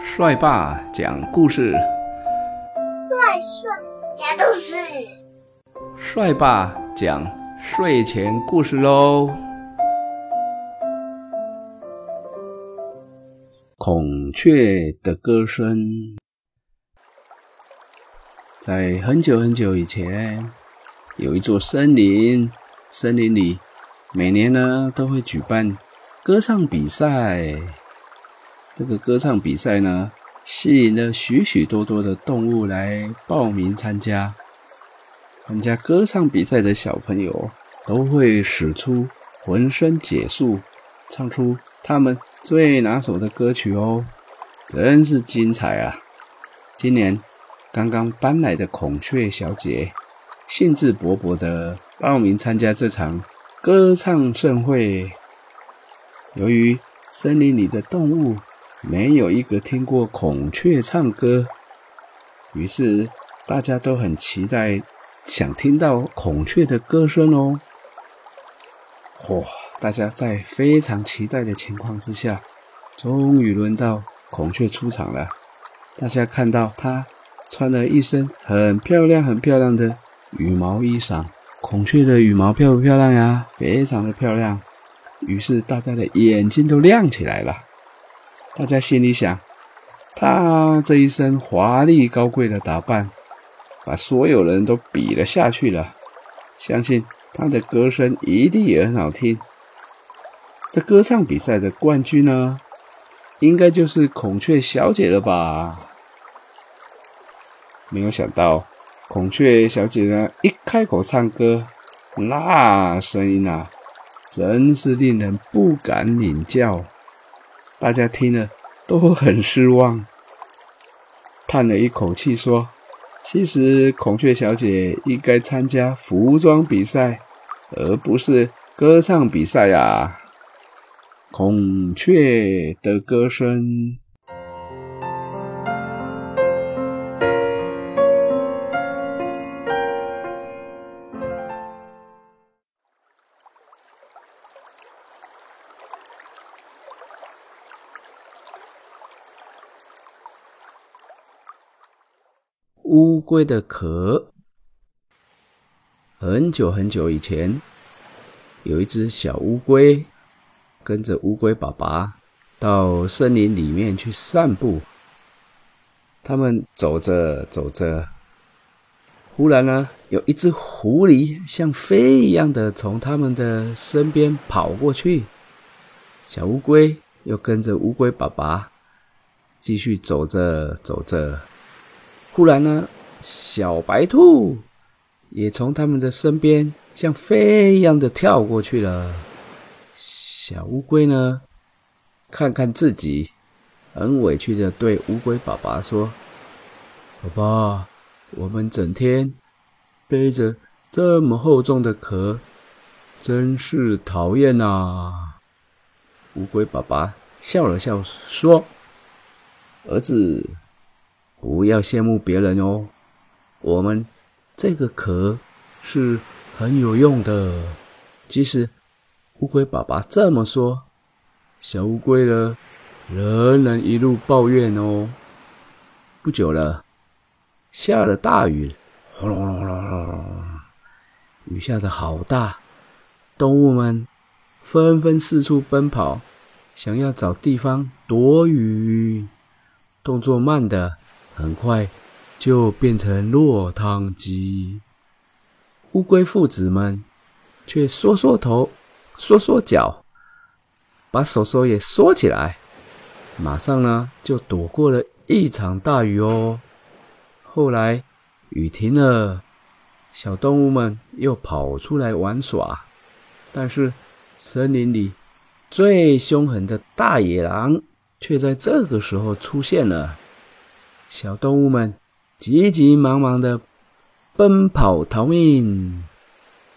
帅爸讲故事，帅帅讲故事，帅爸讲睡前故事喽。孔雀的歌声，在很久很久以前，有一座森林，森林里每年呢都会举办歌唱比赛。这个歌唱比赛呢，吸引了许许多多的动物来报名参加。参加歌唱比赛的小朋友都会使出浑身解数，唱出他们最拿手的歌曲哦，真是精彩啊！今年刚刚搬来的孔雀小姐，兴致勃勃地报名参加这场歌唱盛会。由于森林里的动物，没有一个听过孔雀唱歌，于是大家都很期待，想听到孔雀的歌声哦。哇！大家在非常期待的情况之下，终于轮到孔雀出场了。大家看到它穿了一身很漂亮、很漂亮的羽毛衣裳。孔雀的羽毛漂不漂亮呀？非常的漂亮。于是大家的眼睛都亮起来了。大家心里想，他这一身华丽高贵的打扮，把所有人都比了下去了。相信他的歌声一定也很好听。这歌唱比赛的冠军呢，应该就是孔雀小姐了吧？没有想到，孔雀小姐呢，一开口唱歌，那声音啊，真是令人不敢领教。大家听了都很失望，叹了一口气说：“其实孔雀小姐应该参加服装比赛，而不是歌唱比赛呀。”孔雀的歌声。乌龟的壳。很久很久以前，有一只小乌龟，跟着乌龟爸爸到森林里面去散步。他们走着走着，忽然呢，有一只狐狸像飞一样的从他们的身边跑过去。小乌龟又跟着乌龟爸爸继续走着走着。忽然呢，小白兔也从他们的身边像飞一样的跳过去了。小乌龟呢，看看自己，很委屈的对乌龟爸爸说：“爸爸，我们整天背着这么厚重的壳，真是讨厌呐。”乌龟爸爸笑了笑说：“儿子。”不要羡慕别人哦，我们这个壳是很有用的。即使乌龟爸爸这么说，小乌龟呢仍然一路抱怨哦。不久了，下了大雨，轰隆隆隆隆，雨下的好大，动物们纷纷四处奔跑，想要找地方躲雨，动作慢的。很快就变成落汤鸡。乌龟父子们却缩缩头、缩缩脚，把手手也缩起来，马上呢就躲过了一场大雨哦。后来雨停了，小动物们又跑出来玩耍，但是森林里最凶狠的大野狼却在这个时候出现了。小动物们急急忙忙的奔跑逃命，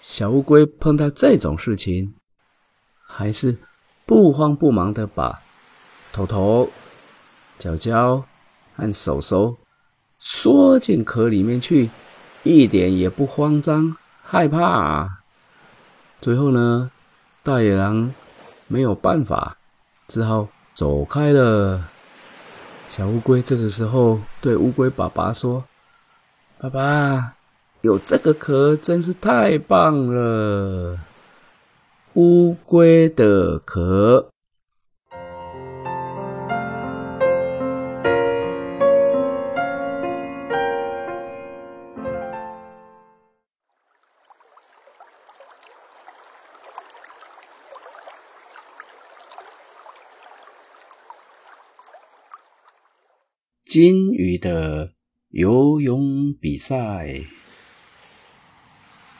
小乌龟碰到这种事情，还是不慌不忙的把头头、脚脚和手手缩进壳里面去，一点也不慌张害怕。最后呢，大野狼没有办法，只好走开了。小乌龟这个时候对乌龟爸爸说：“爸爸，有这个壳真是太棒了！乌龟的壳。”金鱼的游泳比赛，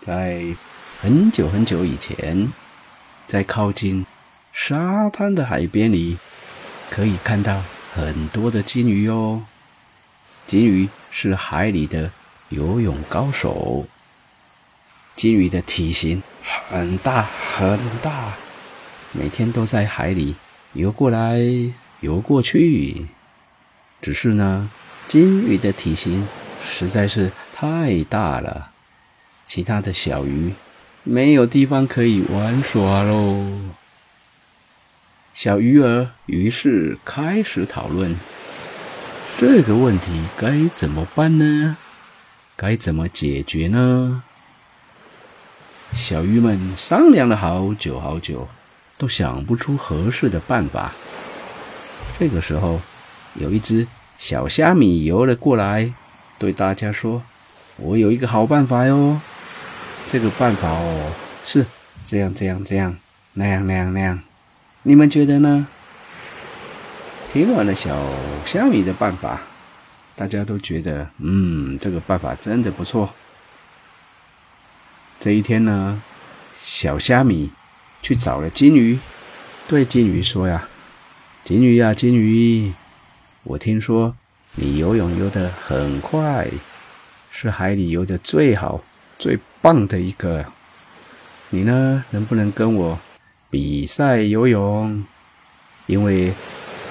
在很久很久以前，在靠近沙滩的海边里，可以看到很多的金鱼哦。金鱼是海里的游泳高手。金鱼的体型很大很大，每天都在海里游过来游过去。只是呢，金鱼的体型实在是太大了，其他的小鱼没有地方可以玩耍喽。小鱼儿于是开始讨论这个问题该怎么办呢？该怎么解决呢？小鱼们商量了好久好久，都想不出合适的办法。这个时候，有一只。小虾米游了过来，对大家说：“我有一个好办法哟！这个办法哦，是这样这样这样，那样那样那样，你们觉得呢？”听完了小虾米的办法，大家都觉得，嗯，这个办法真的不错。这一天呢，小虾米去找了金鱼，对金鱼说：“呀，金鱼呀，金鱼。”我听说你游泳游得很快，是海里游得最好、最棒的一个。你呢，能不能跟我比赛游泳？因为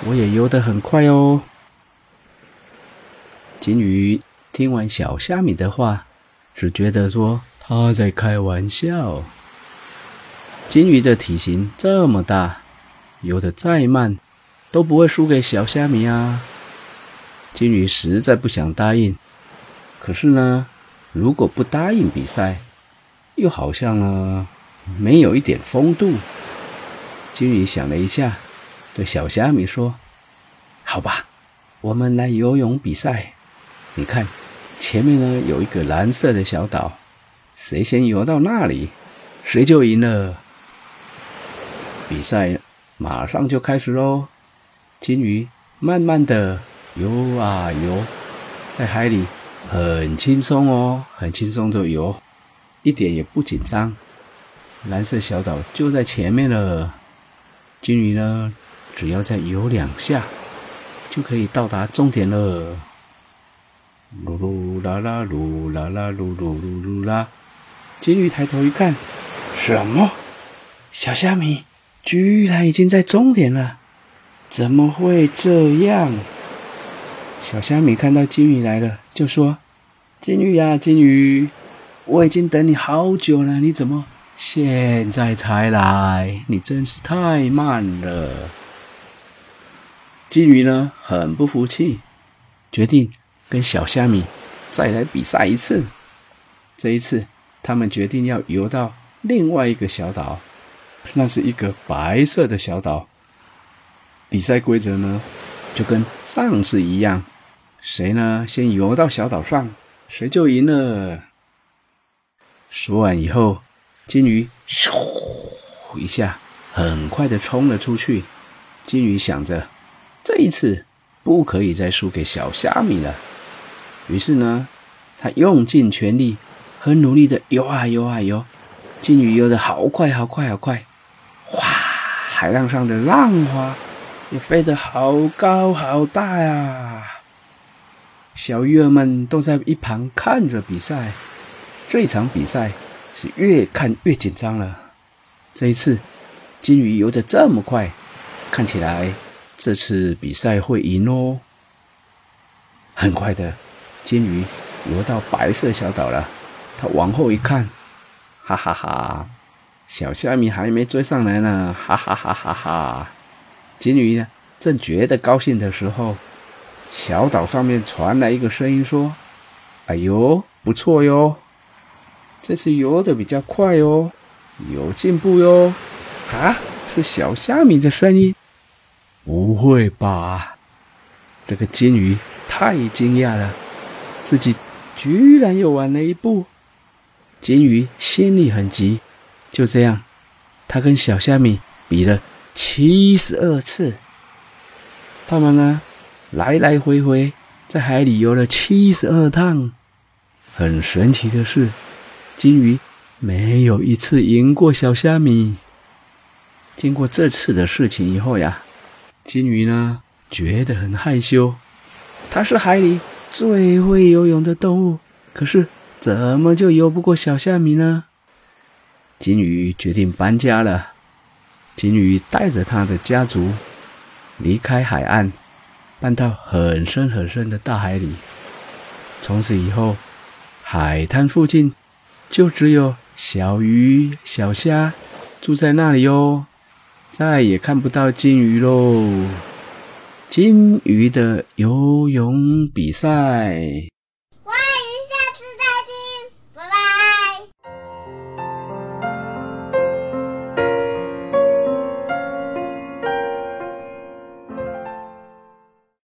我也游得很快哦。金鱼听完小虾米的话，只觉得说他在开玩笑。金鱼的体型这么大，游得再慢。都不会输给小虾米啊！金鱼实在不想答应，可是呢，如果不答应比赛，又好像呢没有一点风度。金鱼想了一下，对小虾米说：“好吧，我们来游泳比赛。你看，前面呢有一个蓝色的小岛，谁先游到那里，谁就赢了。比赛马上就开始喽！”金鱼慢慢的游啊游，在海里很轻松哦，很轻松的游，一点也不紧张。蓝色小岛就在前面了，金鱼呢，只要再游两下，就可以到达终点了。噜噜啦啦，噜啦啦，噜噜噜噜啦。金鱼抬头一看，什么？小虾米居然已经在终点了！怎么会这样？小虾米看到金鱼来了，就说：“金鱼呀，金鱼，我已经等你好久了，你怎么现在才来？你真是太慢了。”金鱼呢，很不服气，决定跟小虾米再来比赛一次。这一次，他们决定要游到另外一个小岛，那是一个白色的小岛。比赛规则呢，就跟上次一样，谁呢先游到小岛上，谁就赢了。说完以后，金鱼咻一下，很快的冲了出去。金鱼想着，这一次不可以再输给小虾米了。于是呢，他用尽全力，很努力的游啊游啊游。金鱼游的好快好快好快，哗！海浪上的浪花。也飞得好高好大呀！小鱼儿们都在一旁看着比赛。这场比赛是越看越紧张了。这一次，金鱼游得这么快，看起来这次比赛会赢哦。很快的，金鱼游到白色小岛了。它往后一看，哈哈哈！小虾米还没追上来呢，哈哈哈哈哈！金鱼呢，正觉得高兴的时候，小岛上面传来一个声音说：“哎呦，不错哟，这次游的比较快哟，有进步哟。”啊，是小虾米的声音？不会吧？这个金鱼太惊讶了，自己居然又晚了一步。金鱼心里很急，就这样，他跟小虾米比了七十二次。他们呢，来来回回在海里游了七十二趟。很神奇的是，金鱼没有一次赢过小虾米。经过这次的事情以后呀，金鱼呢觉得很害羞。它是海里最会游泳的动物，可是怎么就游不过小虾米呢？金鱼决定搬家了。金鱼带着他的家族离开海岸，搬到很深很深的大海里。从此以后，海滩附近就只有小鱼、小虾住在那里哟。再也看不到金鱼喽！金鱼的游泳比赛。